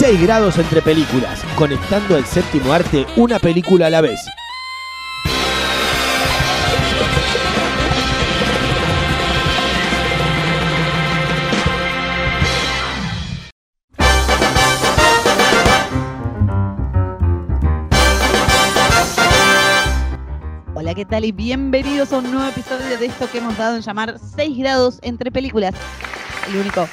6 grados entre películas, conectando al séptimo arte una película a la vez. Hola, ¿qué tal? Y bienvenidos a un nuevo episodio de esto que hemos dado en llamar 6 grados entre películas. El único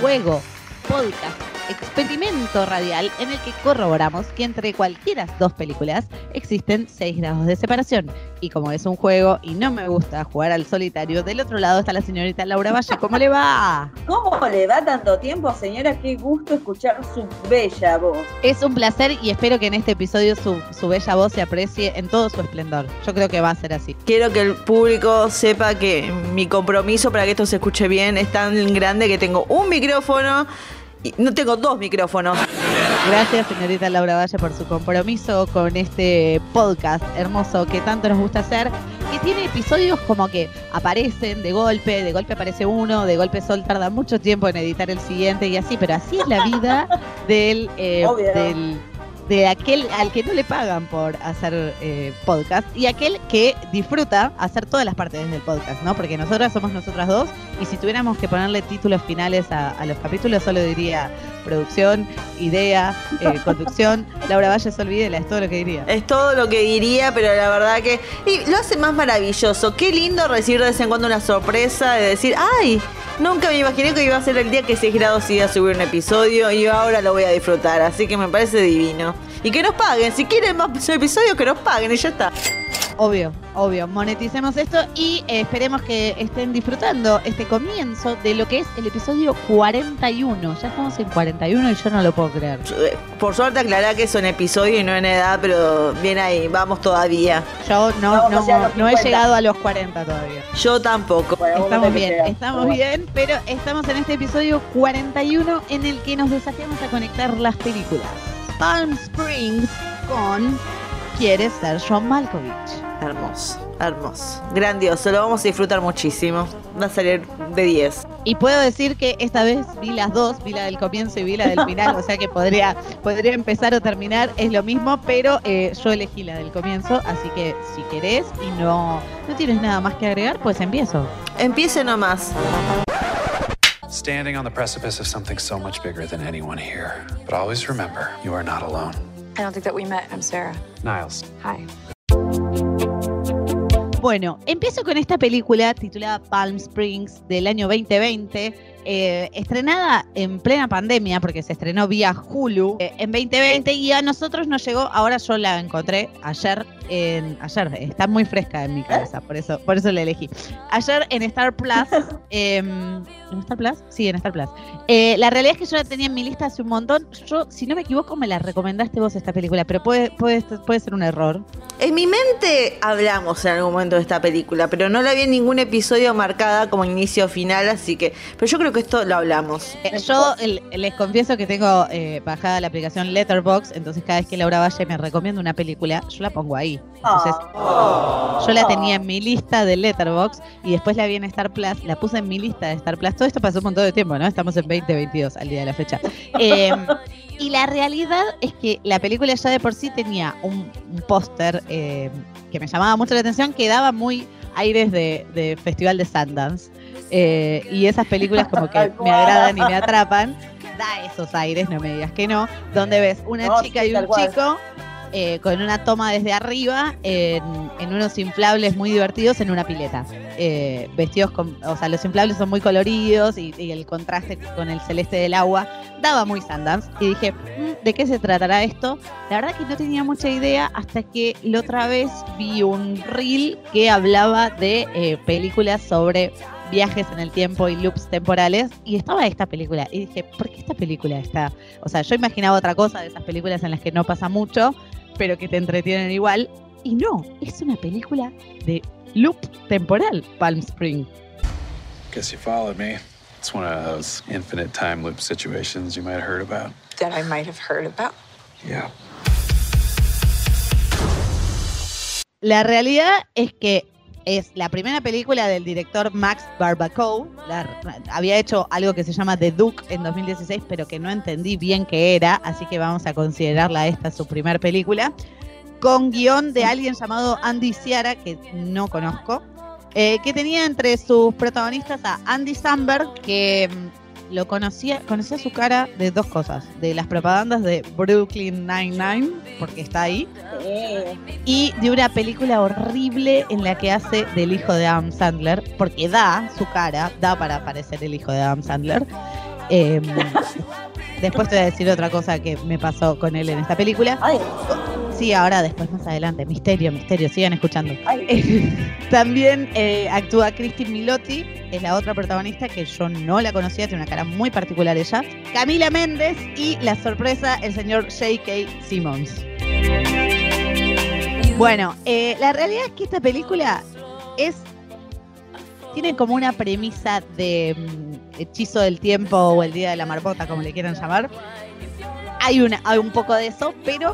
juego, podcast, experimento radial en el que corroboramos que entre cualquiera dos películas existen 6 grados de separación. Y como es un juego y no me gusta jugar al solitario, del otro lado está la señorita Laura Valle. ¿Cómo le va? ¿Cómo le va tanto tiempo, señora? Qué gusto escuchar su bella voz. Es un placer y espero que en este episodio su, su bella voz se aprecie en todo su esplendor. Yo creo que va a ser así. Quiero que el público sepa que mi compromiso para que esto se escuche bien es tan grande que tengo un micrófono y no tengo dos micrófonos. Gracias, señorita Laura Valle, por su compromiso con este podcast hermoso que tanto nos gusta hacer. Que tiene episodios como que aparecen de golpe, de golpe aparece uno, de golpe Sol tarda mucho tiempo en editar el siguiente y así, pero así es la vida del, eh, Obvio. del de aquel al que no le pagan por hacer eh, podcast y aquel que disfruta hacer todas las partes del podcast, ¿no? Porque nosotras somos nosotras dos y si tuviéramos que ponerle títulos finales a, a los capítulos solo diría producción, idea, eh, conducción. Laura Valle se olvídela, es todo lo que diría. Es todo lo que diría, pero la verdad que. Y lo hace más maravilloso. Qué lindo recibir de vez en cuando una sorpresa de decir, ¡ay! Nunca me imaginé que iba a ser el día que 6 grados iba a subir un episodio y ahora lo voy a disfrutar. Así que me parece divino. Y que nos paguen. Si quieren más episodios, que nos paguen y ya está. Obvio, obvio. Moneticemos esto y eh, esperemos que estén disfrutando este comienzo de lo que es el episodio 41. Ya estamos en 41 y yo no lo puedo creer. Por suerte aclará que es en episodio y no en edad, pero bien ahí, vamos todavía. Yo no, no, no he 50. llegado a los 40 todavía. Yo tampoco. Bueno, Estamos bien, estamos bien, pero estamos en este episodio 41 en el que nos desafiamos a conectar las películas. Palm Springs con Quieres ser John Malkovich. Hermoso, hermoso. Grandioso, lo vamos a disfrutar muchísimo. Va a salir de 10. Y puedo decir que esta vez vi las dos, vi la del comienzo y vi la del final, o sea que podría, podría empezar o terminar, es lo mismo, pero eh, yo elegí la del comienzo, así que si querés y no, no tienes nada más que agregar, pues empiezo. Empiece nomás. Standing on the precipice of something so much bigger than anyone here. But always remember, you are not alone. I don't think that we met. I'm Sarah. Niles. Hi. Bueno, empiezo con esta película titulada Palm Springs del año 2020, eh, estrenada en plena pandemia, porque se estrenó vía Hulu eh, en 2020 y a nosotros nos llegó, ahora yo la encontré ayer, en, ayer, está muy fresca en mi cabeza, por eso, por eso la elegí. Ayer en Star Plus, em, ¿en Star Plus? Sí, en Star Plus. Eh, la realidad es que yo la tenía en mi lista hace un montón, yo, si no me equivoco, me la recomendaste vos esta película, pero puede, puede, puede ser un error. En mi mente hablamos en algún momento de esta película, pero no la vi en ningún episodio marcada como inicio o final, así que. Pero yo creo que esto lo hablamos. Eh, Yo el- les confieso que tengo eh, bajada la aplicación Letterboxd, entonces cada vez que Laura Valle me recomienda una película, yo la pongo ahí. Entonces, Ah. yo la tenía en mi lista de Letterboxd y después la vi en Star Plus, la puse en mi lista de Star Plus. Todo esto pasó un montón de tiempo, ¿no? Estamos en 2022 al día de la fecha. Eh, y la realidad es que la película ya de por sí tenía un, un póster eh, que me llamaba mucho la atención, que daba muy aires de, de Festival de Sundance. Eh, y esas películas como que me agradan y me atrapan. Da esos aires, no me digas que no. Donde ves una No, chica sí, y un chico eh, con una toma desde arriba en, en unos inflables muy divertidos en una pileta. eh, vestidos con, o sea, los inflables son muy coloridos y, y el contraste con el celeste del agua daba muy Sundance. Y dije, "Mm, ¿de qué se tratará esto? La verdad que no tenía mucha idea hasta que la otra vez vi un reel que hablaba de eh, películas sobre viajes en el tiempo y loops temporales y estaba esta película y dije, ¿por qué esta película está? O sea, yo imaginaba otra cosa de esas películas en las que no pasa mucho, pero que te entretienen igual y no, es una película de loop temporal, Palm Spring. Guess you followed me. It's one of those infinite time loop situations you might have heard about. That I might have heard about. Yeah. La realidad es que es la primera película del director Max Barbacoa. Había hecho algo que se llama The Duke en 2016, pero que no entendí bien qué era, así que vamos a considerarla esta su primer película. Con guion de alguien llamado Andy Ciara, que no conozco, eh, que tenía entre sus protagonistas a Andy Samberg, que mm, lo conocía, conocía su cara de dos cosas, de las propagandas de Brooklyn Nine-Nine, porque está ahí, y de una película horrible en la que hace del hijo de Adam Sandler, porque da su cara, da para parecer el hijo de Adam Sandler. Eh, después te voy a decir otra cosa que me pasó con él en esta película. Sí, ahora después más adelante. Misterio, misterio, sigan escuchando. También eh, actúa Christine Milotti, es la otra protagonista que yo no la conocía, tiene una cara muy particular ella. Camila Méndez y la sorpresa, el señor J.K. Simmons. Bueno, eh, la realidad es que esta película es. Tiene como una premisa de mm, hechizo del tiempo o el día de la marmota, como le quieran llamar. Hay, una, hay un poco de eso, pero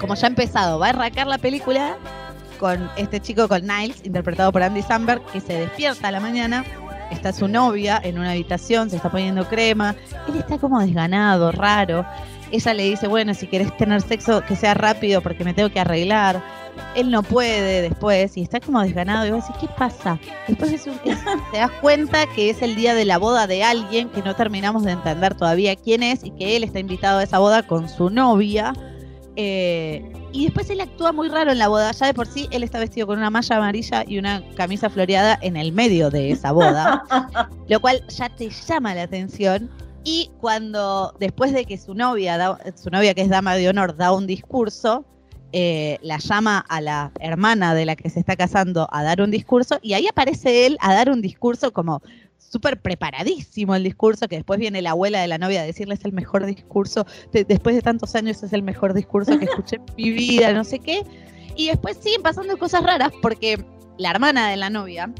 como ya ha empezado, va a arrancar la película con este chico, con Niles, interpretado por Andy Samberg, que se despierta a la mañana. Está su novia en una habitación, se está poniendo crema. Él está como desganado, raro. Ella le dice, bueno, si querés tener sexo, que sea rápido porque me tengo que arreglar. Él no puede después y está como desganado. Y vos decís, ¿qué pasa? Después es un- te das cuenta que es el día de la boda de alguien que no terminamos de entender todavía quién es y que él está invitado a esa boda con su novia. Eh, y después él actúa muy raro en la boda. Ya de por sí, él está vestido con una malla amarilla y una camisa floreada en el medio de esa boda. lo cual ya te llama la atención. Y cuando, después de que su novia, da- su novia que es dama de honor, da un discurso, eh, la llama a la hermana de la que se está casando a dar un discurso, y ahí aparece él a dar un discurso como súper preparadísimo el discurso, que después viene la abuela de la novia a decirle es el mejor discurso, de- después de tantos años es el mejor discurso que escuché en mi vida, no sé qué. Y después siguen pasando cosas raras porque la hermana de la novia,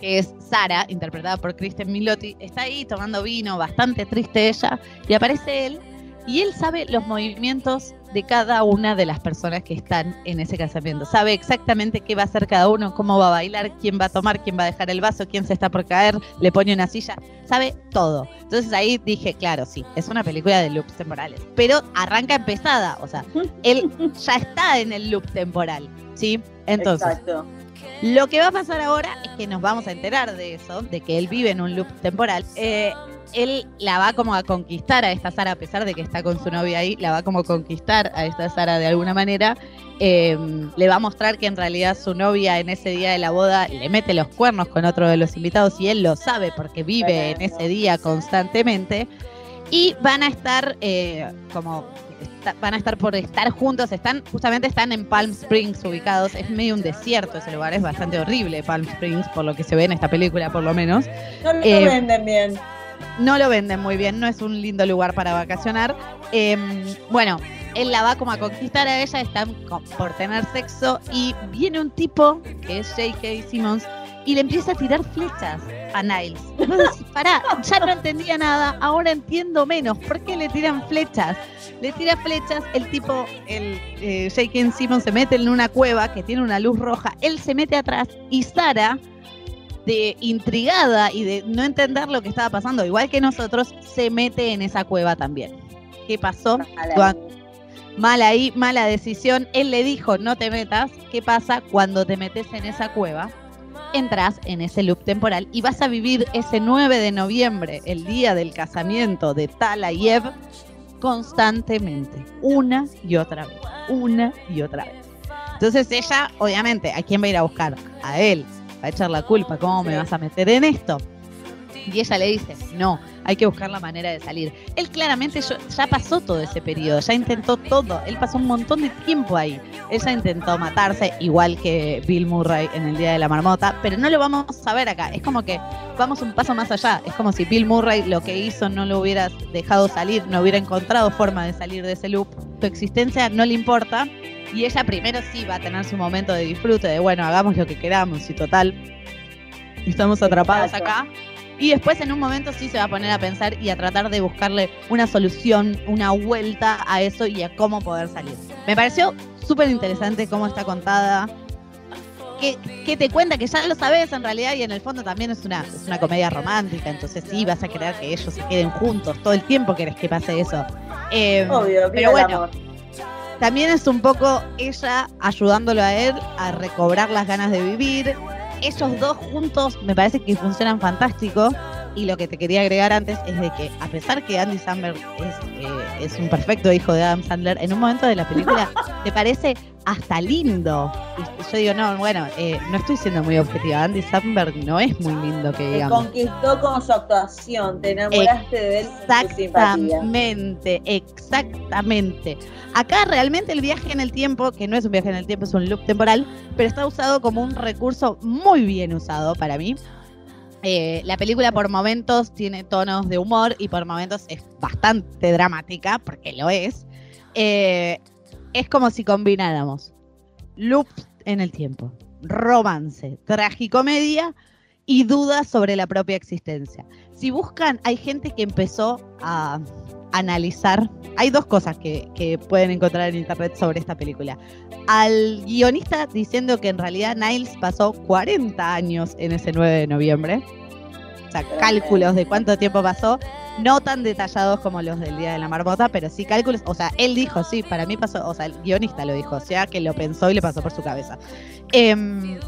que es Sara, interpretada por Kristen Milotti, está ahí tomando vino, bastante triste ella, y aparece él, y él sabe los movimientos de cada una de las personas que están en ese casamiento. Sabe exactamente qué va a hacer cada uno, cómo va a bailar, quién va a tomar, quién va a dejar el vaso, quién se está por caer, le pone una silla, sabe todo. Entonces ahí dije, claro, sí, es una película de loops temporales, pero arranca empezada, o sea, él ya está en el loop temporal, ¿sí? Entonces, Exacto. lo que va a pasar ahora es que nos vamos a enterar de eso, de que él vive en un loop temporal. Eh, él la va como a conquistar a esta Sara, a pesar de que está con su novia ahí, la va como a conquistar a esta Sara de alguna manera. Eh, le va a mostrar que en realidad su novia en ese día de la boda le mete los cuernos con otro de los invitados y él lo sabe porque vive en ese día constantemente. Y van a estar eh, como está- van a estar por estar juntos, están justamente están en Palm Springs ubicados, es medio un desierto ese lugar, es bastante horrible Palm Springs por lo que se ve en esta película por lo menos. No lo Eh, venden bien. No lo venden muy bien, no es un lindo lugar para vacacionar. Eh, bueno, él la va como a conquistar a ella, están por tener sexo y viene un tipo que es J.K. Simmons y le empieza a tirar flechas a Niles. Decís, pará, ya no entendía nada, ahora entiendo menos. ¿Por qué le tiran flechas? Le tira flechas, el tipo, el eh, J.K. Simmons se mete en una cueva que tiene una luz roja, él se mete atrás y Sara de intrigada y de no entender lo que estaba pasando, igual que nosotros, se mete en esa cueva también. ¿Qué pasó? Mala Mal ahí, mala decisión. Él le dijo, no te metas. ¿Qué pasa cuando te metes en esa cueva? Entras en ese loop temporal y vas a vivir ese 9 de noviembre, el día del casamiento de Tala y Ev, constantemente, una y otra vez, una y otra vez. Entonces ella, obviamente, ¿a quién va a ir a buscar? A él. A echar la culpa, ¿cómo me vas a meter en esto? Y ella le dice, no, hay que buscar la manera de salir. Él claramente ya pasó todo ese periodo, ya intentó todo, él pasó un montón de tiempo ahí. Ella intentó matarse, igual que Bill Murray en el Día de la Marmota, pero no lo vamos a ver acá. Es como que vamos un paso más allá. Es como si Bill Murray lo que hizo no lo hubiera dejado salir, no hubiera encontrado forma de salir de ese loop. Tu existencia no le importa. Y ella primero sí va a tener su momento de disfrute, de bueno, hagamos lo que queramos y total. Estamos atrapados Exacto. acá. Y después en un momento sí se va a poner a pensar y a tratar de buscarle una solución, una vuelta a eso y a cómo poder salir. Me pareció súper interesante cómo está contada. Que, que te cuenta que ya lo sabes en realidad y en el fondo también es una, es una comedia romántica, entonces sí vas a querer que ellos se queden juntos, todo el tiempo querés que pase eso. Eh, Obvio, pero bueno, amor. También es un poco ella ayudándolo a él a recobrar las ganas de vivir. Ellos dos juntos me parece que funcionan fantástico. Y lo que te quería agregar antes es de que, a pesar que Andy Samberg es, eh, es un perfecto hijo de Adam Sandler, en un momento de la película te parece hasta lindo. Y yo digo, no, bueno, eh, no estoy siendo muy objetiva. Andy Samberg no es muy lindo que Te digamos. conquistó con su actuación, te enamoraste de él. Exactamente, exactamente. Acá realmente el viaje en el tiempo, que no es un viaje en el tiempo, es un loop temporal, pero está usado como un recurso muy bien usado para mí. Eh, la película por momentos tiene tonos de humor y por momentos es bastante dramática, porque lo es. Eh, es como si combináramos loops en el tiempo, romance, tragicomedia y dudas sobre la propia existencia. Si buscan, hay gente que empezó a analizar. Hay dos cosas que, que pueden encontrar en internet sobre esta película. Al guionista diciendo que en realidad Niles pasó 40 años en ese 9 de noviembre. O sea, cálculos de cuánto tiempo pasó. No tan detallados como los del Día de la Marmota, pero sí cálculos. O sea, él dijo, sí, para mí pasó. O sea, el guionista lo dijo. O sea, que lo pensó y le pasó por su cabeza. Em,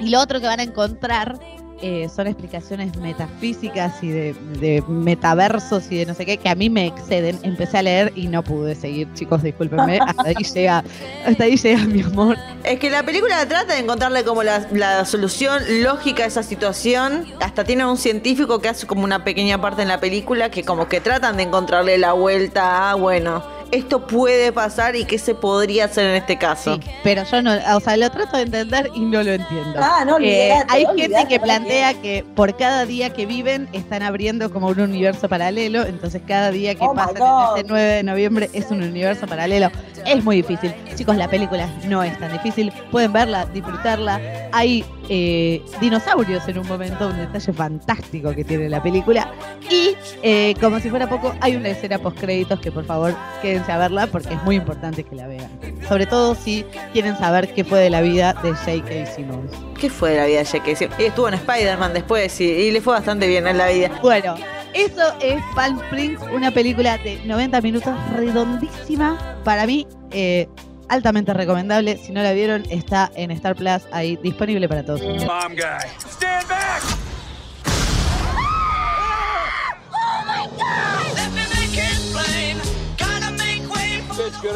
y lo otro que van a encontrar eh, son explicaciones metafísicas y de, de metaversos y de no sé qué, que a mí me exceden. Empecé a leer y no pude seguir, chicos, discúlpenme. Hasta ahí llega, hasta ahí llega mi amor. Es que la película trata de encontrarle como la, la solución lógica a esa situación. Hasta tiene un científico que hace como una pequeña parte en la película que como que tratan de encontrarle la vuelta a, bueno, esto puede pasar y qué se podría hacer en este caso. Sí, pero yo no, o sea, lo trato de entender y no lo entiendo. Ah, no, Eh, olvidate, hay olvidate, gente que plantea que por cada día que viven están abriendo como un universo paralelo, entonces cada día que Oh pasa en este 9 de noviembre es un universo paralelo. Es muy difícil. Chicos, la película no es tan difícil. Pueden verla, disfrutarla. Hay eh, dinosaurios en un momento, un detalle fantástico que tiene la película. Y eh, como si fuera poco, hay una escena post créditos que por favor quédense a verla porque es muy importante que la vean. Sobre todo si quieren saber qué fue de la vida de J.K. Simmons. ¿Qué fue de la vida de J.K. Simmons? Y estuvo en Spider-Man después y, y le fue bastante bien en la vida. Bueno, eso es Palm Springs, una película de 90 minutos redondísima. Para mí, eh, altamente recomendable. Si no la vieron, está en Star Plus ahí disponible para todos. Bomb guy. Stand back!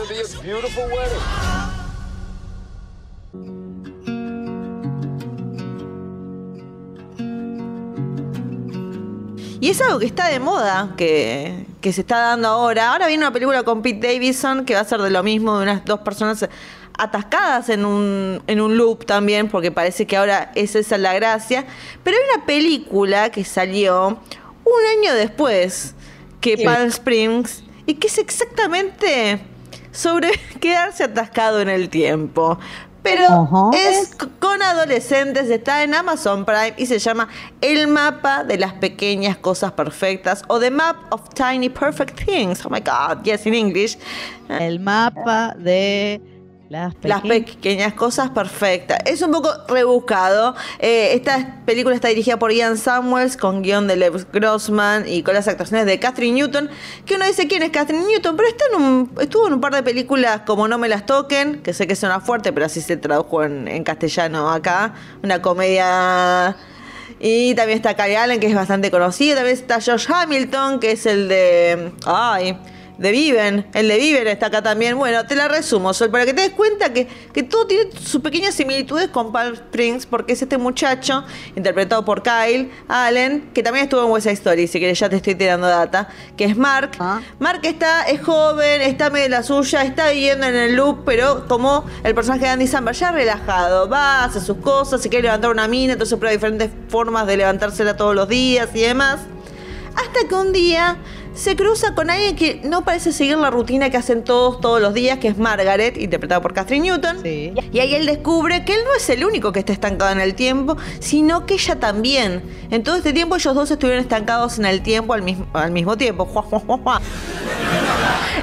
It's gonna be a beautiful wedding. Y es algo que está de moda, que, que se está dando ahora. Ahora viene una película con Pete Davidson que va a ser de lo mismo, de unas dos personas atascadas en un, en un loop también, porque parece que ahora es esa la gracia. Pero hay una película que salió un año después que Sí. Palm Springs y que es exactamente sobre quedarse atascado en el tiempo. Pero es con adolescentes, está en Amazon Prime y se llama El mapa de las pequeñas cosas perfectas o The Map of Tiny Perfect Things. Oh my God, yes, in English. El mapa de las Las pequeñas... cosas perfectas. Es un poco rebuscado. Eh, esta película está dirigida por Ian Samuels, con guion de Lev Grossman y con las actuaciones de Catherine Newton. Que uno dice quién es Catherine Newton, pero está en un, estuvo en un par de películas como No me las toquen, que sé que suena fuerte, pero así se tradujo en, en castellano acá. Una comedia. Y también está Cary Allen, que es bastante conocido. También está Josh Hamilton, que es el de. Ay. De Viven. El de Viven está acá también. Bueno, te la resumo, Sol, para que te des cuenta que, que todo tiene sus pequeñas similitudes con Palm Springs, porque es este muchacho, interpretado por Kyle Allen, que también estuvo en West Side Story, si querés ya te estoy tirando data, que es Mark. Ah. Mark está, es joven, está medio la suya, está viviendo en el loop, pero como el personaje de Andy Samberg, ya relajado, va, hace sus cosas, se quiere levantar una mina, entonces prueba diferentes formas de levantársela todos los días y demás. Hasta que un día se cruza con alguien que no parece seguir la rutina que hacen todos todos los días, que es Margaret, interpretada por Catherine Newton. Sí. Y ahí él descubre que él no es el único que está estancado en el tiempo, sino que ella también. En todo este tiempo ellos dos estuvieron estancados en el tiempo al mismo, al mismo tiempo.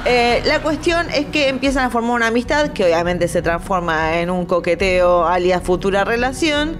Eh, la cuestión es que empiezan a formar una amistad que obviamente se transforma en un coqueteo alias futura relación.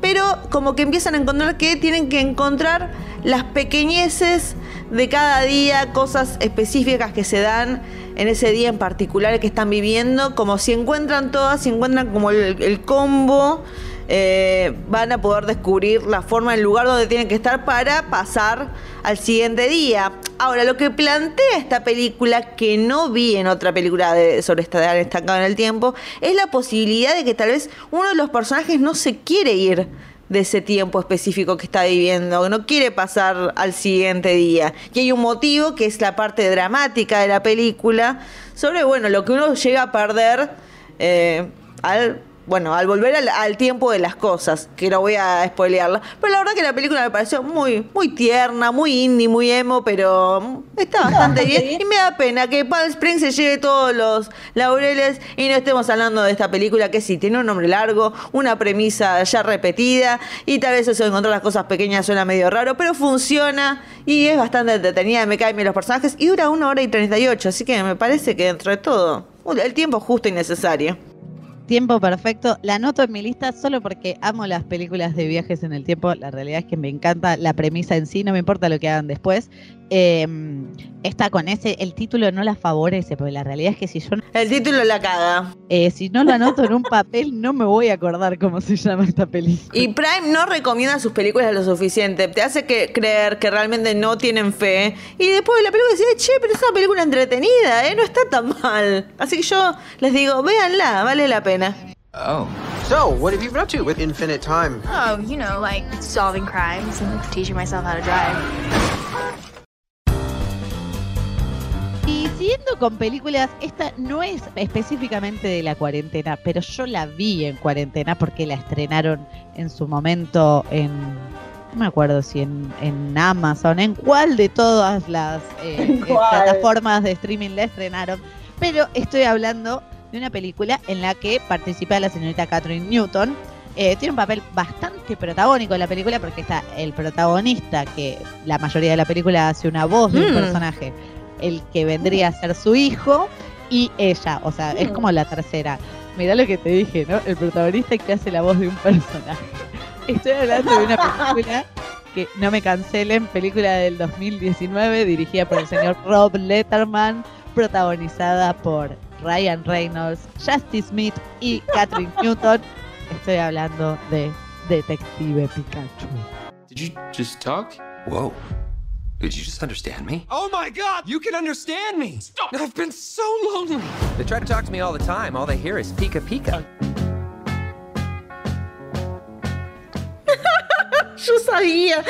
Pero como que empiezan a encontrar que tienen que encontrar las pequeñeces de cada día, cosas específicas que se dan en ese día en particular que están viviendo. Como si encuentran todas, si encuentran como el, el combo, eh, van a poder descubrir la forma, el lugar donde tienen que estar para pasar al siguiente día. Ahora, lo que plantea esta película, que no vi en otra película de, sobre estar estancado en el tiempo, es la posibilidad de que tal vez uno de los personajes no se quiere ir de ese tiempo específico que está viviendo, que no quiere pasar al siguiente día. Y hay un motivo que es la parte dramática de la película sobre, bueno, lo que uno llega a perder eh, al bueno, al volver al, al tiempo de las cosas, que no voy a spoilearla. Pero la verdad que la película me pareció muy, muy tierna, muy indie, muy emo, pero está bastante bien. Y me da pena que Palm Springs se lleve todos los laureles y no estemos hablando de esta película que sí, tiene un nombre largo, una premisa ya repetida y tal vez eso de encontrar las cosas pequeñas suena medio raro, pero funciona y es bastante entretenida, me caen bien los personajes y dura una hora y 38, así que me parece que dentro de todo, el tiempo justo y necesario. Tiempo perfecto. La anoto en mi lista solo porque amo las películas de viajes en el tiempo. La realidad es que me encanta la premisa en sí, no me importa lo que hagan después. Eh, esta con ese, el título no la favorece, porque la realidad es que si yo no- El título la caga. eh, si no lo anoto en un papel, no me voy a acordar cómo se llama esta película. Y Prime no recomienda sus películas lo suficiente. Te hace que creer que realmente no tienen fe. Y después de la película decís, che, pero es una película entretenida, ¿eh? No está tan mal. Así que yo les digo, véanla, vale la pena. Oh. So, what have you been up to with infinite time? Oh, you know, like solving crimes and teaching myself how to drive. Y siguiendo con películas, esta no es específicamente de la cuarentena, pero yo la vi en cuarentena porque la estrenaron en su momento en, no me acuerdo si en, en Amazon, en cuál de todas las eh, ¿En eh, plataformas de streaming la estrenaron, pero estoy hablando de una película en la que participa la señorita Catherine Newton. Eh, tiene un papel bastante protagónico en la película porque está el protagonista, que la mayoría de la película hace una voz de un Mm. personaje, el que vendría a ser su hijo y ella, o sea, es Mm. como la tercera. Mirá lo que te dije, ¿no? El protagonista que hace la voz de un personaje. Estoy hablando de una película que no me cancelen, película del 2019 dirigida por el señor Rob Letterman, protagonizada por Ryan Reynolds, Justice Smith y Catherine Newton. Estoy hablando de Detective Pikachu. Did you just talk? Whoa. Did you just understand me? Oh my god, you can understand me! Stop! I've been so lonely! They try to talk to me all the time. All they hear is Pika Pika. Yo sabía.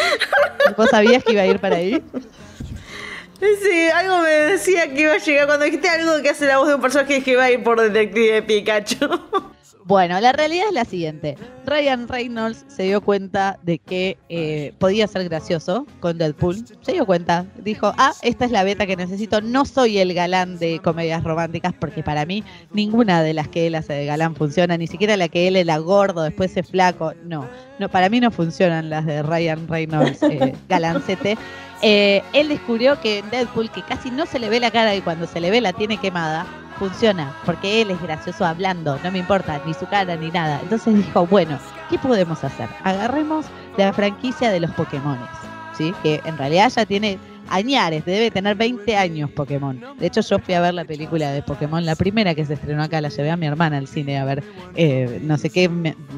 ¿Vos sabías que iba a ir para ahí? Sí, algo me decía que iba a llegar. Cuando dijiste algo que hace la voz de un personaje que va a ir por Detective Pikachu. Bueno, la realidad es la siguiente. Ryan Reynolds se dio cuenta de que eh, podía ser gracioso con Deadpool. Se dio cuenta. Dijo, ah, esta es la beta que necesito. No soy el galán de comedias románticas porque para mí ninguna de las que él hace de galán funciona. Ni siquiera la que él era gordo, después es flaco. No, no para mí no funcionan las de Ryan Reynolds eh, galancete. Eh, él descubrió que en Deadpool, que casi no se le ve la cara y cuando se le ve la tiene quemada, funciona, porque él es gracioso hablando, no me importa ni su cara ni nada. Entonces dijo, bueno, ¿qué podemos hacer? Agarremos la franquicia de los Pokémones, ¿sí? Que en realidad ya tiene añares, debe tener 20 años Pokémon. De hecho, yo fui a ver la película de Pokémon, la primera que se estrenó acá, la llevé a mi hermana al cine a ver, eh, no sé qué,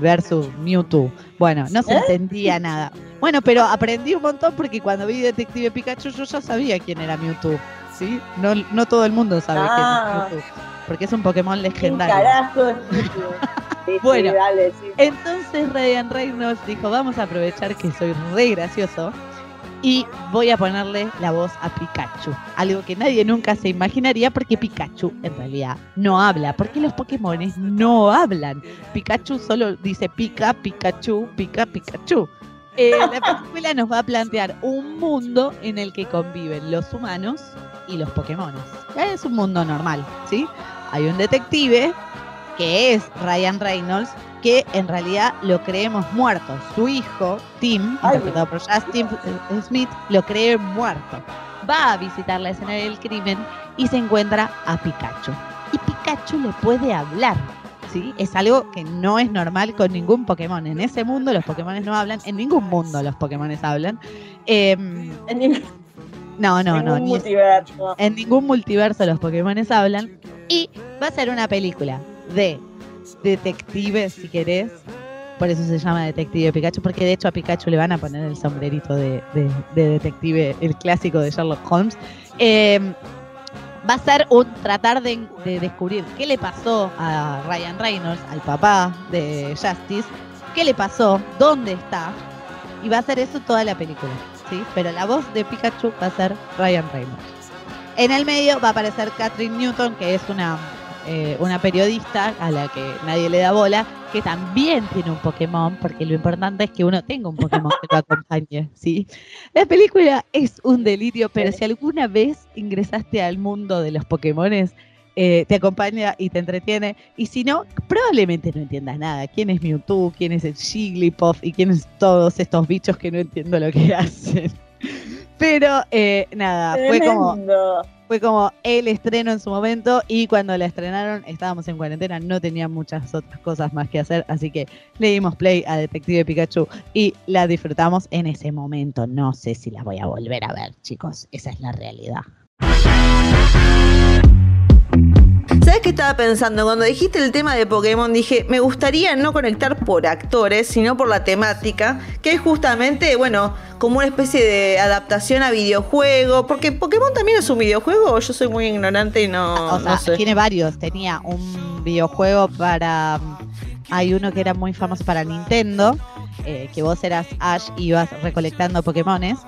versus Mewtwo. Bueno, no se entendía nada. Bueno, pero aprendí un montón porque cuando vi Detective Pikachu yo ya sabía quién era Mewtwo. ¿sí? No, no todo el mundo sabe Ah. quién es Mewtwo, porque es un Pokémon ¿Quién legendario. carajo sí, Bueno. dale, sí. Entonces Ryan Reynolds dijo, vamos a aprovechar que soy re gracioso y voy a ponerle la voz a Pikachu. Algo que nadie nunca se imaginaría porque Pikachu en realidad no habla, porque los Pokémones no hablan. Pikachu solo dice pica, Pikachu, pica, Pikachu. Eh, la película nos va a plantear un mundo en el que conviven los humanos y los Pokémones. Es un mundo normal, ¿sí? Hay un detective que es Ryan Reynolds, que en realidad lo creemos muerto. Su hijo, Tim, Ay. interpretado por Justin Smith, lo cree muerto. Va a visitar la escena del crimen y se encuentra a Pikachu. Y Pikachu le puede hablar. ¿Sí? Es algo que no es normal con ningún Pokémon. En ese mundo los Pokémon no hablan, en ningún mundo los Pokémon hablan. En ningún, no, no, no. ni- en ningún multiverso los Pokémon hablan. Y va a ser una película de detectives, si querés. Por eso se llama Detective Pikachu, porque de hecho a Pikachu le van a poner el sombrerito de, de- de detective, el clásico de Sherlock Holmes. Eh, va a ser un tratar de, de descubrir qué le pasó a Ryan Reynolds, al papá de Justice, qué le pasó, dónde está, y va a ser eso toda la película, ¿sí? Pero la voz de Pikachu va a ser Ryan Reynolds. En el medio va a aparecer Catherine Newton, que es una, eh, una periodista a la que nadie le da bola, que también tiene un Pokémon, porque lo importante es que uno tenga un Pokémon que lo acompañe, ¿sí? La película es un delirio, pero si alguna vez ingresaste al mundo de los Pokémones, eh, te acompaña y te entretiene. Y si no, probablemente no entiendas nada. ¿Quién es Mewtwo? ¿Quién es el Jigglypuff? ¿Y quiénes todos estos bichos que no entiendo lo que hacen? Pero eh, nada, fue como. Fue como el estreno en su momento y cuando la estrenaron estábamos en cuarentena, no tenía muchas otras cosas más que hacer, así que le dimos play a Detective Pikachu y la disfrutamos en ese momento. No sé si la voy a volver a ver, chicos, esa es la realidad. ¿Sabes qué estaba pensando? Cuando dijiste el tema de Pokémon, dije, me gustaría no conectar por actores, sino por la temática, que es justamente, bueno, como una especie de adaptación a videojuego, porque Pokémon también es un videojuego, yo soy muy ignorante y no, o sea, no sé. tiene varios. Tenía un videojuego para. Hay uno que era muy famoso para Nintendo. Eh, que vos eras Ash y ibas recolectando Pokémones.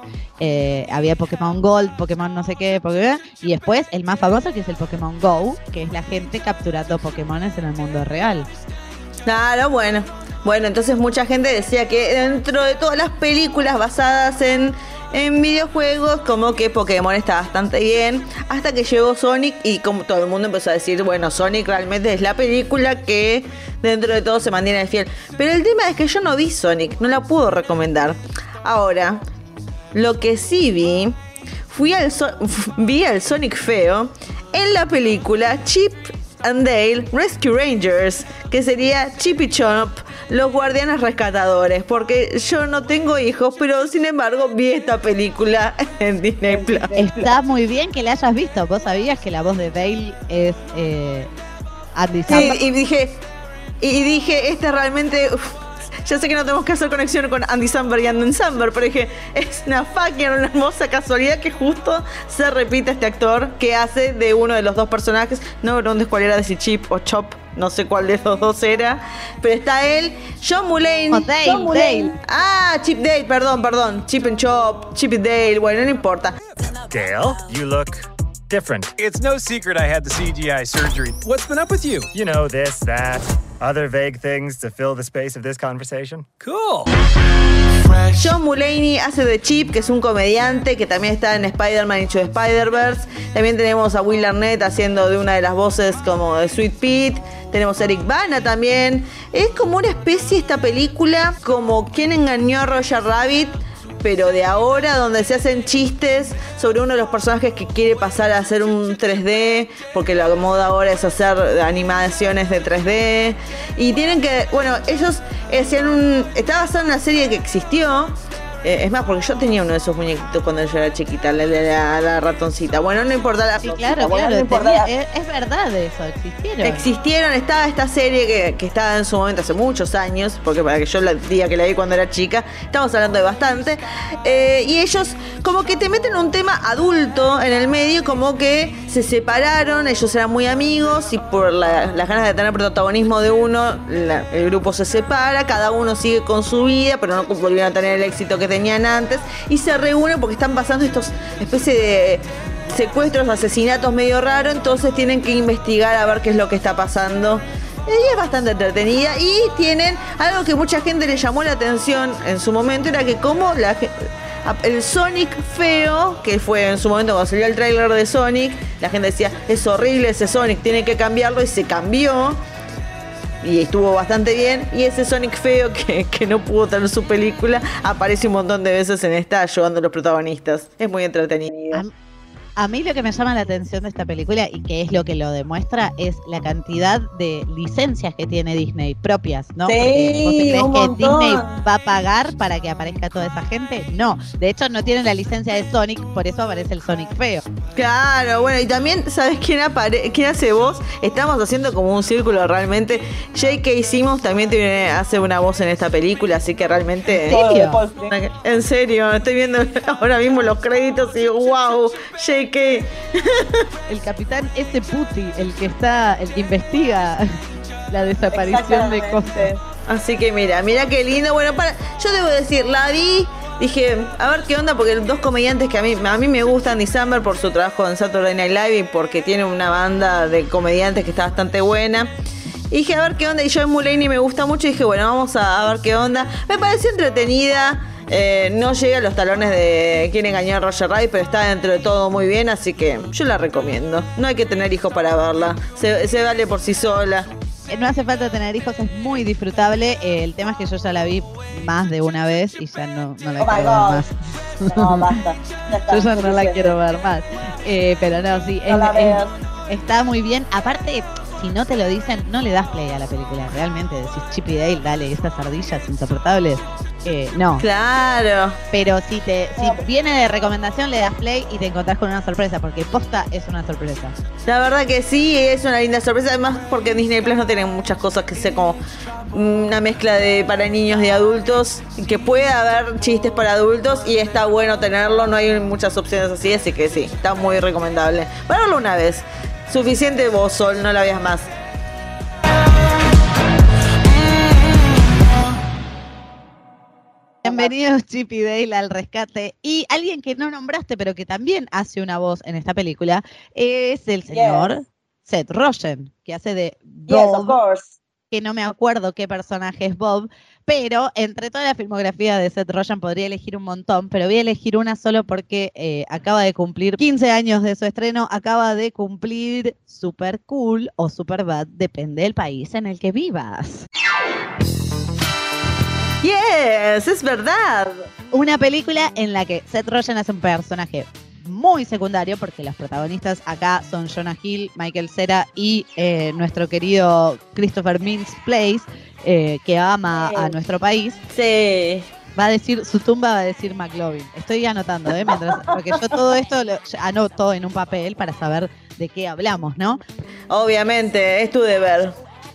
Eh, había Pokémon Gold, Pokémon no sé qué, Pokémon. Y después el más famoso que es el Pokémon Go, que es la gente capturando Pokémones en el mundo real. Claro, bueno. Bueno, entonces mucha gente decía que dentro de todas las películas basadas en, en videojuegos, como que Pokémon está bastante bien, hasta que llegó Sonic y como todo el mundo empezó a decir, bueno, Sonic realmente es la película que dentro de todo se mantiene fiel. Pero el tema es que yo no vi Sonic, no la puedo recomendar. Ahora, lo que sí vi, fui al vi al Sonic feo en la película Chip and Dale Rescue Rangers, que sería Chip y Chop, los guardianes rescatadores, porque yo no tengo hijos, pero sin embargo vi esta película en Disney Plus. Está muy bien que la hayas visto. ¿Vos sabías que la voz de Dale es eh, Andy Sí, Samberg? y dije, y dije, este realmente. uf, ya sé que no tenemos que hacer conexión con Andy Samberg y Andy Samberg, pero dije, es una fucking una hermosa casualidad que justo se repite este actor que hace de uno de los dos personajes. No preguntes cuál era de si Chip o Chop, no sé cuál de los dos era, pero está él, John Mulaney. O Dale, John Mulaney. Dale. Ah, Chip Dale, perdón, perdón. Chip and Chop, Chip y Dale, bueno, no importa. Dale, you look different. It's no secret I had the CGI surgery. What's been up with you? You know, this, that, other vague things to fill the space of this conversation. Cool. John Mulaney hace de Chip, que es un comediante que también está en Spider-Man the Spider-Verse. También tenemos a Will Arnett haciendo de una de las voces como de Sweet Pete. Tenemos a Eric Bana también. Es como una especie esta película como quien engañó a Roger Rabbit. Pero de ahora, donde se hacen chistes sobre uno de los personajes que quiere pasar a hacer un 3D, porque la moda ahora es hacer animaciones de 3D. Y tienen que, bueno, ellos hacían un. Está basado en una serie que existió, es más, porque yo tenía uno de esos muñequitos cuando yo era chiquita, la, la- la ratoncita. Bueno, no importa la Sí, claro, bueno, claro. no importa tenía- la- es, es verdad eso, existieron. Existieron, estaba esta serie que, que estaba en su momento hace muchos años, porque para que yo la diga que la vi cuando era chica, estamos hablando de bastante. eh, y ellos como que te meten un tema adulto en el medio, como que se separaron, ellos eran muy amigos y por la- las ganas de tener protagonismo de uno, el grupo se separa, cada uno sigue con su vida, pero no volvieron a tener el éxito que tenían antes, y se reúnen porque están pasando estos especie de secuestros, asesinatos medio raros, entonces tienen que investigar a ver qué es lo que está pasando. Y es bastante entretenida y tienen algo que mucha gente le llamó la atención en su momento, era que como la, el Sonic feo, que fue en su momento cuando salió el tráiler de Sonic, la gente decía, es horrible ese Sonic, tiene que cambiarlo y se cambió. Y estuvo bastante bien. Y ese Sonic feo que, que no pudo tener su película aparece un montón de veces en esta ayudando a los protagonistas. Es muy entretenido. A, mí lo que me llama la atención de esta película y que es lo que lo demuestra es la cantidad de licencias que tiene Disney propias, ¿no? Sí, Porque ¿Vos te crees un que montón. Disney va a pagar para que aparezca toda esa gente? No. De hecho, no tienen la licencia de Sonic, por eso aparece el Sonic feo. Claro, bueno, y también, ¿sabes quién, apare quién hace voz? Estamos haciendo como un círculo realmente. J.K. Simmons también tiene, hace una voz en esta película, así que realmente. ¿En serio? En serio, estoy viendo ahora mismo los créditos y wow, J.K. El capitán S. Putti, el que está, el que investiga la desaparición de cosas. Así que mira, mira qué lindo. Bueno, para, yo debo decir, la vi. Dije, a ver qué onda, porque dos comediantes que a mí, a mí me gustan, Samberg por su trabajo en Saturday Night Live y porque tiene una banda de comediantes que está bastante buena. Y dije, a ver qué onda. Y Joe Mulaney me gusta mucho. Y dije, bueno, vamos a, a ver qué onda. Me pareció entretenida. Eh, no llega a los talones de Quién engañó a Roger Rabbit, pero está dentro de todo muy bien. Así que yo la recomiendo. No hay que tener hijos para verla. Se, se vale por sí sola. Eh, No hace falta tener hijos, es muy disfrutable. Eh, el tema es que yo ya la vi más de una vez y ya no, no la Oh quiero ver más. No, basta. Yo ya no la quiero ver más. Eh, pero no, sí, No es- la es- veas. está muy bien. Aparte, si no te lo dicen, no le das play a la película. Realmente decís Chip y Dale, dale, estas ardillas insoportables. Eh, no. Claro. Pero si te si viene de recomendación, le das play y te encontrás con una sorpresa, porque posta es una sorpresa. La verdad que sí, es una linda sorpresa. Además, porque Disney Plus no tiene muchas cosas que sea como una mezcla de para niños y adultos. Que puede haber chistes para adultos y está bueno tenerlo. No hay muchas opciones así, así que sí, está muy recomendable. Para verlo una vez. Suficiente vos, Sol, no la veas más. Bienvenidos Chip y Dale al rescate. Y alguien que no nombraste, pero que también hace una voz en esta película, es el señor Seth Rogen, que hace de Yes, of Bob, course. Que no me acuerdo qué personaje es Bob, pero entre toda la filmografía de Seth Rogen podría elegir un montón, pero voy a elegir una solo porque eh, acaba de cumplir 15 años de su estreno, acaba de cumplir Super Cool o Super Bad, depende del país en el que vivas. Yes, es verdad. Una película en la que Seth Rogen hace un personaje muy secundario, porque los protagonistas acá son Jonah Hill, Michael Cera y eh, nuestro querido Christopher Mintz Place, eh, que ama a nuestro país. Sí. Va a decir, su tumba va a decir McLovin. Estoy anotando, ¿eh? Mientras, porque yo todo esto lo anoto en un papel para saber de qué hablamos, ¿no? Obviamente, es tu deber.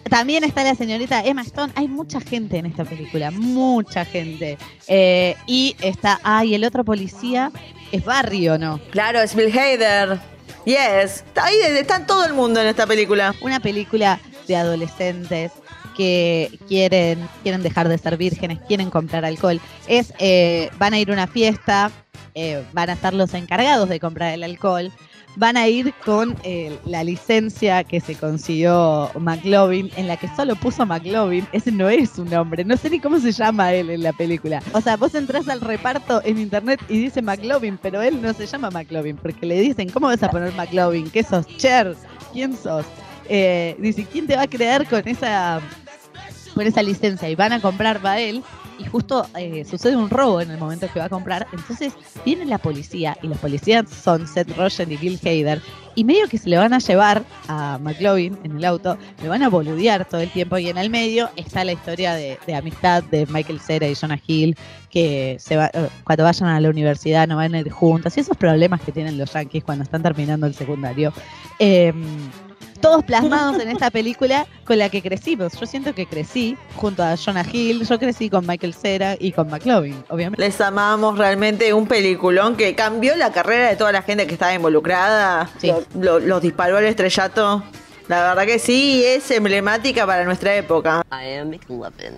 También está la señorita Emma Stone. Hay mucha gente en esta película, mucha gente. Eh, y está, ay, el otro policía es Barry, ¿o no? Claro, es Bill Hader. Yes. Ahí está todo el mundo en esta película. Una película de adolescentes que quieren, quieren dejar de ser vírgenes, quieren comprar alcohol. Es, eh, van a ir a una fiesta, eh, van a estar los encargados de comprar el alcohol. Van a ir con eh, la licencia que se consiguió McLovin, en la que solo puso McLovin. Ese no es su nombre, no sé ni cómo se llama él en la película. O sea, vos entras al reparto en internet y dice McLovin, pero él no se llama McLovin, porque le dicen, ¿cómo vas a poner McLovin? ¿Qué sos? Cher, ¿quién sos? Dice, ¿quién te va a creer con esa, con esa licencia? Y van a comprar él. y justo eh, sucede un robo en el momento que va a comprar. Entonces viene la policía y los policías son Seth Rogen y Bill Hader y medio que se le van a llevar a McLovin en el auto, le van a boludear todo el tiempo y en el medio está la historia de, amistad de Michael Cera y Jonah Hill que se va, eh, cuando vayan a la universidad no van a ir juntas y esos problemas que tienen los yankees cuando están terminando el secundario. Eh, todos plasmados en esta película con la que crecimos. Yo siento que crecí junto a Jonah Hill, yo crecí con Michael Cera y con McLovin, obviamente. Les amamos realmente un peliculón que cambió la carrera de toda la gente que estaba involucrada. Lo- los disparó al estrellato. La verdad que sí, es emblemática para nuestra época. I am McLovin.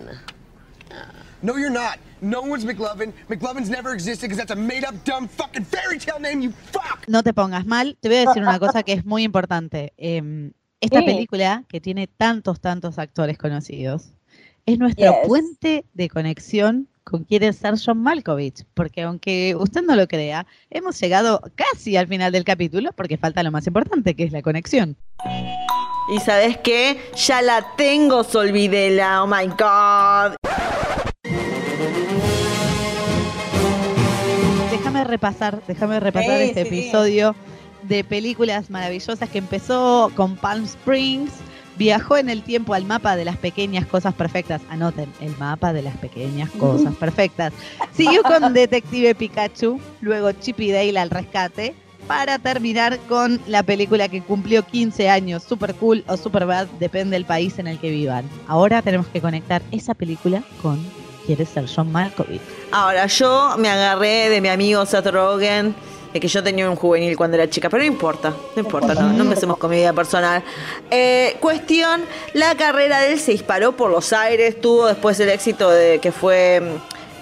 No, you're not. No one's McLovin. McLovin's never existed because that's a made up, dumb fucking fairy tale name, you fuck! No te pongas mal, te voy a decir una cosa que es muy importante. Eh, esta película, que tiene tantos, tantos actores conocidos, es nuestro Yes. puente de conexión con quiere ser John Malkovich, porque aunque usted no lo crea, hemos llegado casi al final del capítulo porque falta lo más importante, que es la conexión. Y sabes qué? Ya la tengo, Solvidela. Oh my god. Repasar, déjame repasar Sí, este sí. episodio de películas maravillosas que empezó con Palm Springs, viajó en el tiempo al mapa de las pequeñas cosas perfectas. Anoten, el mapa de las pequeñas cosas perfectas. Siguió con Detective Pikachu, luego Chip y Dale al rescate, para terminar con la película que cumplió 15 años, Super Cool o Super Bad, depende del país en el que vivan. Ahora tenemos que conectar esa película con Quiere ser John Malkovich. Ahora, yo me agarré de mi amigo Seth Rogen, de que yo tenía un juvenil cuando era chica, pero no importa, no importa, no, no empecemos con mi vida personal. Eh, cuestión, la carrera de él se disparó por los aires, tuvo después el éxito de que fue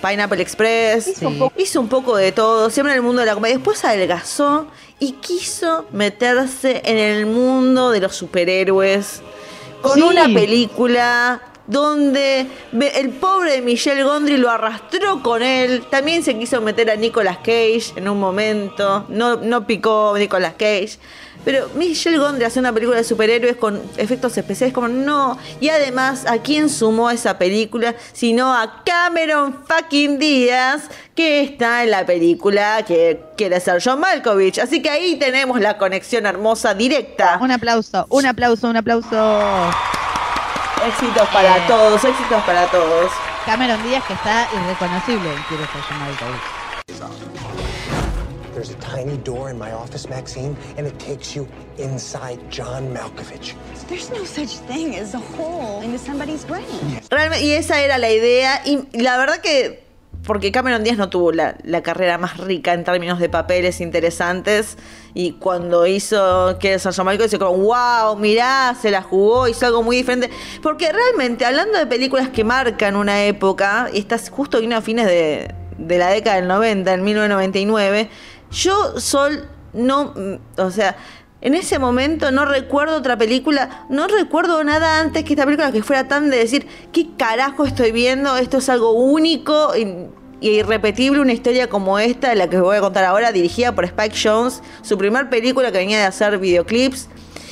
mm, Pineapple Express, Hizo un poco- hizo un poco de todo, siempre en el mundo de la comedia, después adelgazó y quiso meterse en el mundo de los superhéroes con Sí. una película donde el pobre de Michelle Gondry lo arrastró con él. También se quiso meter a Nicolas Cage en un momento. No, no picó Nicolas Cage. Pero Michelle Gondry hace una película de superhéroes con efectos especiales como no. Y además, ¿a quién sumó esa película? Sino a Cameron fucking Díaz, que está en la película que quiere ser John Malkovich. Así que ahí tenemos la conexión hermosa directa. Un aplauso, un aplauso, un aplauso. Éxitos para todos, éxitos para todos. Cameron Díaz que está irreconocible en Quiero ser John Malkovich. There's a tiny door in my office, Maxine, and it takes you inside John Malkovich. There's no such thing as a hole into somebody's brain. Realmente, y esa era la idea. Y la verdad que, porque Cameron Díaz no tuvo la, la carrera más rica en términos de papeles interesantes. Y cuando hizo que San Marco dice como, wow, mirá, se la jugó, hizo algo muy diferente. Porque realmente, hablando de películas que marcan una época, y estás justo vino a fines de, de la década del 90, en 1999, yo, Sol, no, o sea, en ese momento no recuerdo otra película, no recuerdo nada antes que esta película que fuera tan de decir, ¿qué carajo estoy viendo? Esto es algo único y, irrepetible, una historia como esta, la que voy a contar ahora, dirigida por Spike Jones, su primer película que venía de hacer videoclips,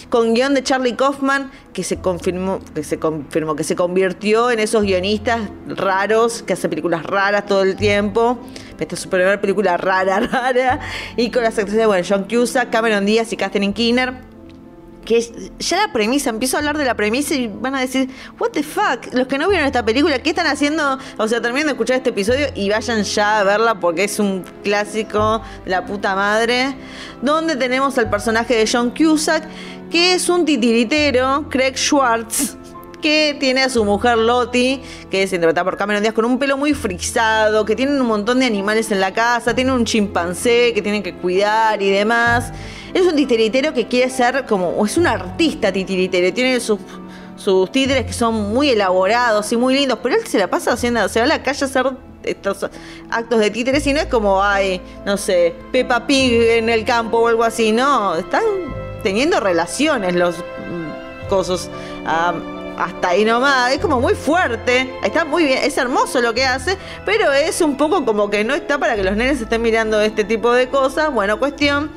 con guion de Charlie Kaufman, que se confirmó, que se confirmó, que se convirtió en esos guionistas raros, que hace películas raras todo el tiempo. Esta es su primera película rara, rara. Y con las actrices de, bueno, John Cusack, Cameron Díaz y Kathleen Keener. Que ya la premisa, empiezo a hablar de la premisa y van a decir, what the fuck, los que no vieron esta película, ¿qué están haciendo? O sea, terminen de escuchar este episodio y vayan ya a verla porque es un clásico de la puta madre. Donde tenemos al personaje de John Cusack, que es un titiritero, Craig Schwartz, que tiene a su mujer Lottie, que es interpretada por Cameron Díaz, con un pelo muy frisado, que tienen un montón de animales en la casa, tiene un chimpancé que tienen que cuidar y demás. Es un titiritero que quiere ser como, es un artista titiritero, tiene sus, sus títeres que son muy elaborados y muy lindos, pero él se la pasa haciendo, se va a la calle a hacer estos actos de títeres y no es como, ay, no sé, Peppa Pig en el campo o algo así, no, están teniendo relaciones los mm, cosos. Hasta ahí nomás, es como muy fuerte, está muy bien, es hermoso lo que hace, pero es un poco como que no está para que los nenes estén mirando este tipo de cosas. Bueno, cuestión,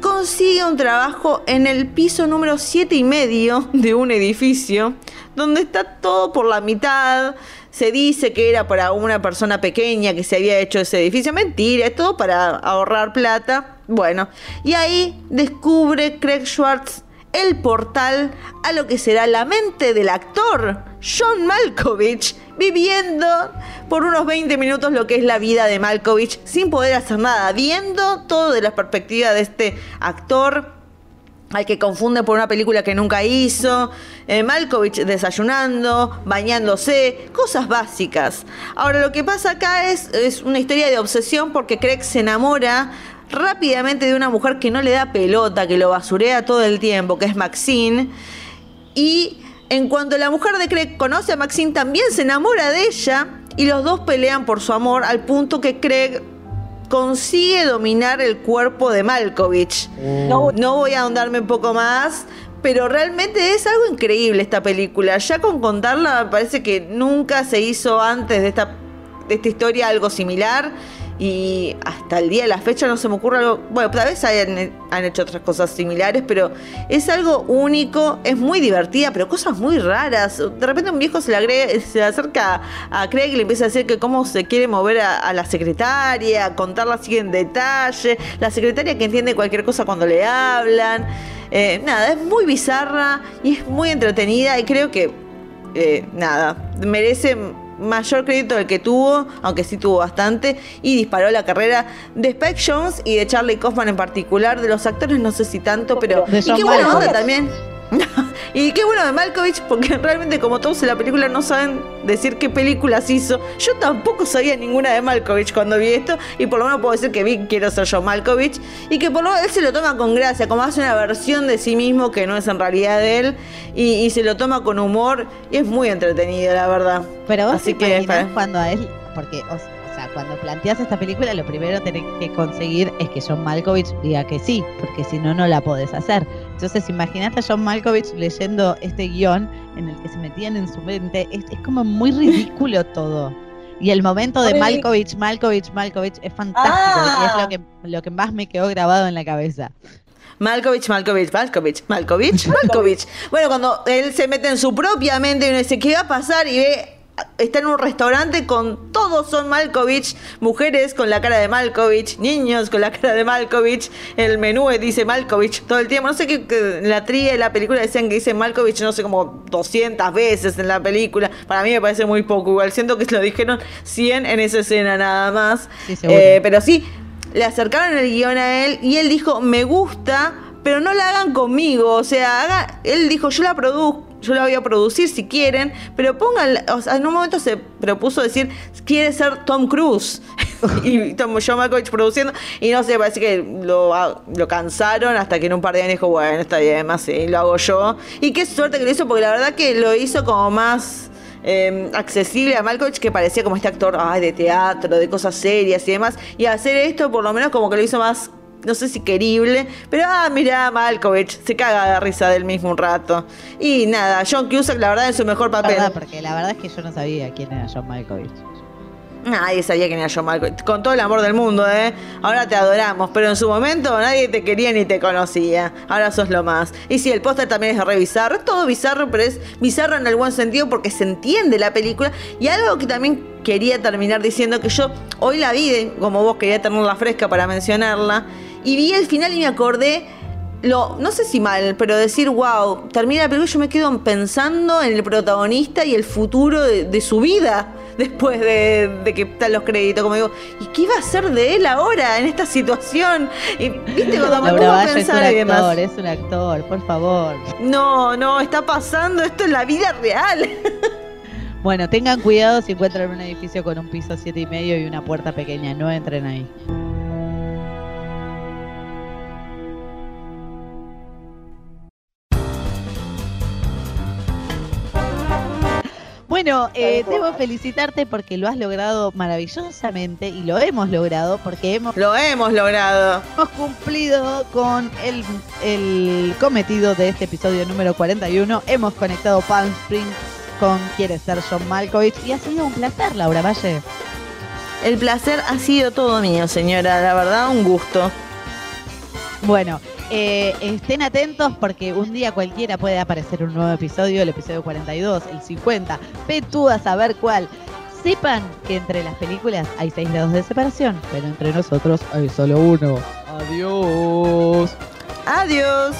consigue un trabajo en el piso número 7 y medio de un edificio, donde está todo por la mitad, Se dice que era para una persona pequeña que se había hecho ese edificio. Mentira, es todo para ahorrar plata. Bueno, y ahí descubre Craig Schwartz el portal a lo que será la mente del actor John Malkovich viviendo por unos 20 minutos lo que es la vida de Malkovich sin poder hacer nada, viendo todo de la perspectiva de este actor al que confunde por una película que nunca hizo, eh, Malkovich desayunando, bañándose, cosas básicas. Ahora lo que pasa acá es, es una historia de obsesión porque Craig se enamora rápidamente de una mujer que no le da pelota, que lo basurea todo el tiempo, que es Maxine. Y en cuanto la mujer de Craig conoce a Maxine, también se enamora de ella y los dos pelean por su amor al punto que Craig consigue dominar el cuerpo de Malkovich. No, no voy a ahondarme un poco más, pero realmente es algo increíble esta película. Ya con contarla, me parece que nunca se hizo antes de esta, de esta historia algo similar. Y hasta el día de la fecha no se me ocurre algo. Bueno, tal vez hayan, han hecho otras cosas similares, pero es algo único, es muy divertida, pero cosas muy raras. De repente un viejo se le, agrega, se acerca a Craig y le empieza a decir que cómo se quiere mover a, a la secretaria, contarla así en detalle. La secretaria que entiende cualquier cosa cuando le hablan. Eh, nada, es muy bizarra y es muy entretenida y creo que, eh, nada, merece mayor crédito del que tuvo, aunque sí tuvo bastante, y disparó la carrera de Spike Jones y de Charlie Kaufman en particular. De los actores no sé si tanto, pero... Y qué buena onda también. y qué bueno de Malkovich, porque realmente como todos en la película no saben decir qué películas hizo. Yo tampoco sabía ninguna de Malkovich cuando vi esto, y por lo menos puedo decir que vi Quiero ser yo Malkovich, y que por lo menos él se lo toma con gracia, como hace una versión de sí mismo que no es en realidad de él, y, y se lo toma con humor, y es muy entretenido, la verdad. Pero vos Así te que cuando a él, porque, o sea, cuando planteas esta película, lo primero que tenés que conseguir es que John Malkovich diga que sí, porque si no, no la podés hacer. Entonces, imagínate a John Malkovich leyendo este guion en el que se metían en su mente. Es, es como muy ridículo todo. Y el momento de Malkovich, Malkovich, Malkovich es fantástico. Y es Ah. lo que, lo que más me quedó grabado en la cabeza. Malkovich, Malkovich, Malkovich, Malkovich, Malkovich. Bueno, cuando él se mete en su propia mente y uno dice, ¿qué va a pasar? Y ve, está en un restaurante con todos son Malkovich, mujeres con la cara de Malkovich, niños con la cara de Malkovich, el menú dice Malkovich todo el tiempo. No sé qué, qué- en la tría de la película decían que dice Malkovich, no sé, como 200 veces en la película. Para mí me parece muy poco, igual siento que lo dijeron 100 en esa escena nada más. Sí. Eh, pero sí, le acercaron el guion a él y él dijo, me gusta, pero no la hagan conmigo. O sea, haga, él dijo, yo la produzco. Yo la voy a producir si quieren, pero pongan, o sea, en un momento se propuso decir, quiere ser Tom Cruise. y Tom John Malkovich produciendo, y no sé, parece que lo, lo cansaron hasta que en un par de años dijo, bueno, está bien, más sí, lo hago yo. Y qué suerte que lo hizo, porque la verdad que lo hizo como más eh, accesible a Malkovich que parecía como este actor ay, de teatro, de cosas serias y demás. Y hacer esto por lo menos como que lo hizo más, no sé si querible, pero ah, mirá, Malkovich se caga de risa del mismo un rato. Y nada, John Cusack la verdad en su mejor papel. ¿Verdad? Porque la verdad es que yo no sabía quién era John Malkovich. Nadie sabía quién era John Malkovich. Con todo el amor del mundo, ¿eh? Ahora te adoramos, pero en su momento nadie te quería ni te conocía. Ahora sos lo más. Y sí, el póster también es re bizarro. Es todo bizarro, pero es bizarro en el buen sentido porque se entiende la película. Y algo que también quería terminar diciendo que yo hoy la vi, como vos quería tenerla fresca para mencionarla, y vi el final y me acordé lo, no sé si mal, pero decir, wow, termina la película y yo me quedo pensando en el protagonista y el futuro de, de su vida después de, de que están los créditos. Como digo, ¿y qué iba a hacer de él ahora en esta situación? Y viste cuando me pongo a Valle es un pensar actor, es un actor, por favor. No, no, está pasando esto en la vida real. Bueno, tengan cuidado si encuentran un edificio con un piso siete y medio y una puerta pequeña, no entren ahí. Bueno, eh, debo felicitarte porque lo has logrado maravillosamente y lo hemos logrado porque hemos, Lo hemos logrado. hemos cumplido con el, el cometido de este episodio número 41. Hemos conectado Palm Springs con Quieres ser John Malkovich y ha sido un placer, Laura Valle. El placer ha sido todo mío, señora. La verdad, un gusto. Bueno, Eh, estén atentos porque un día cualquiera puede aparecer un nuevo episodio, el episodio 42, el 50, ve tú a saber cuál. Sepan que entre las películas hay 6 grados de separación, pero entre nosotros hay solo uno. Adiós. Adiós.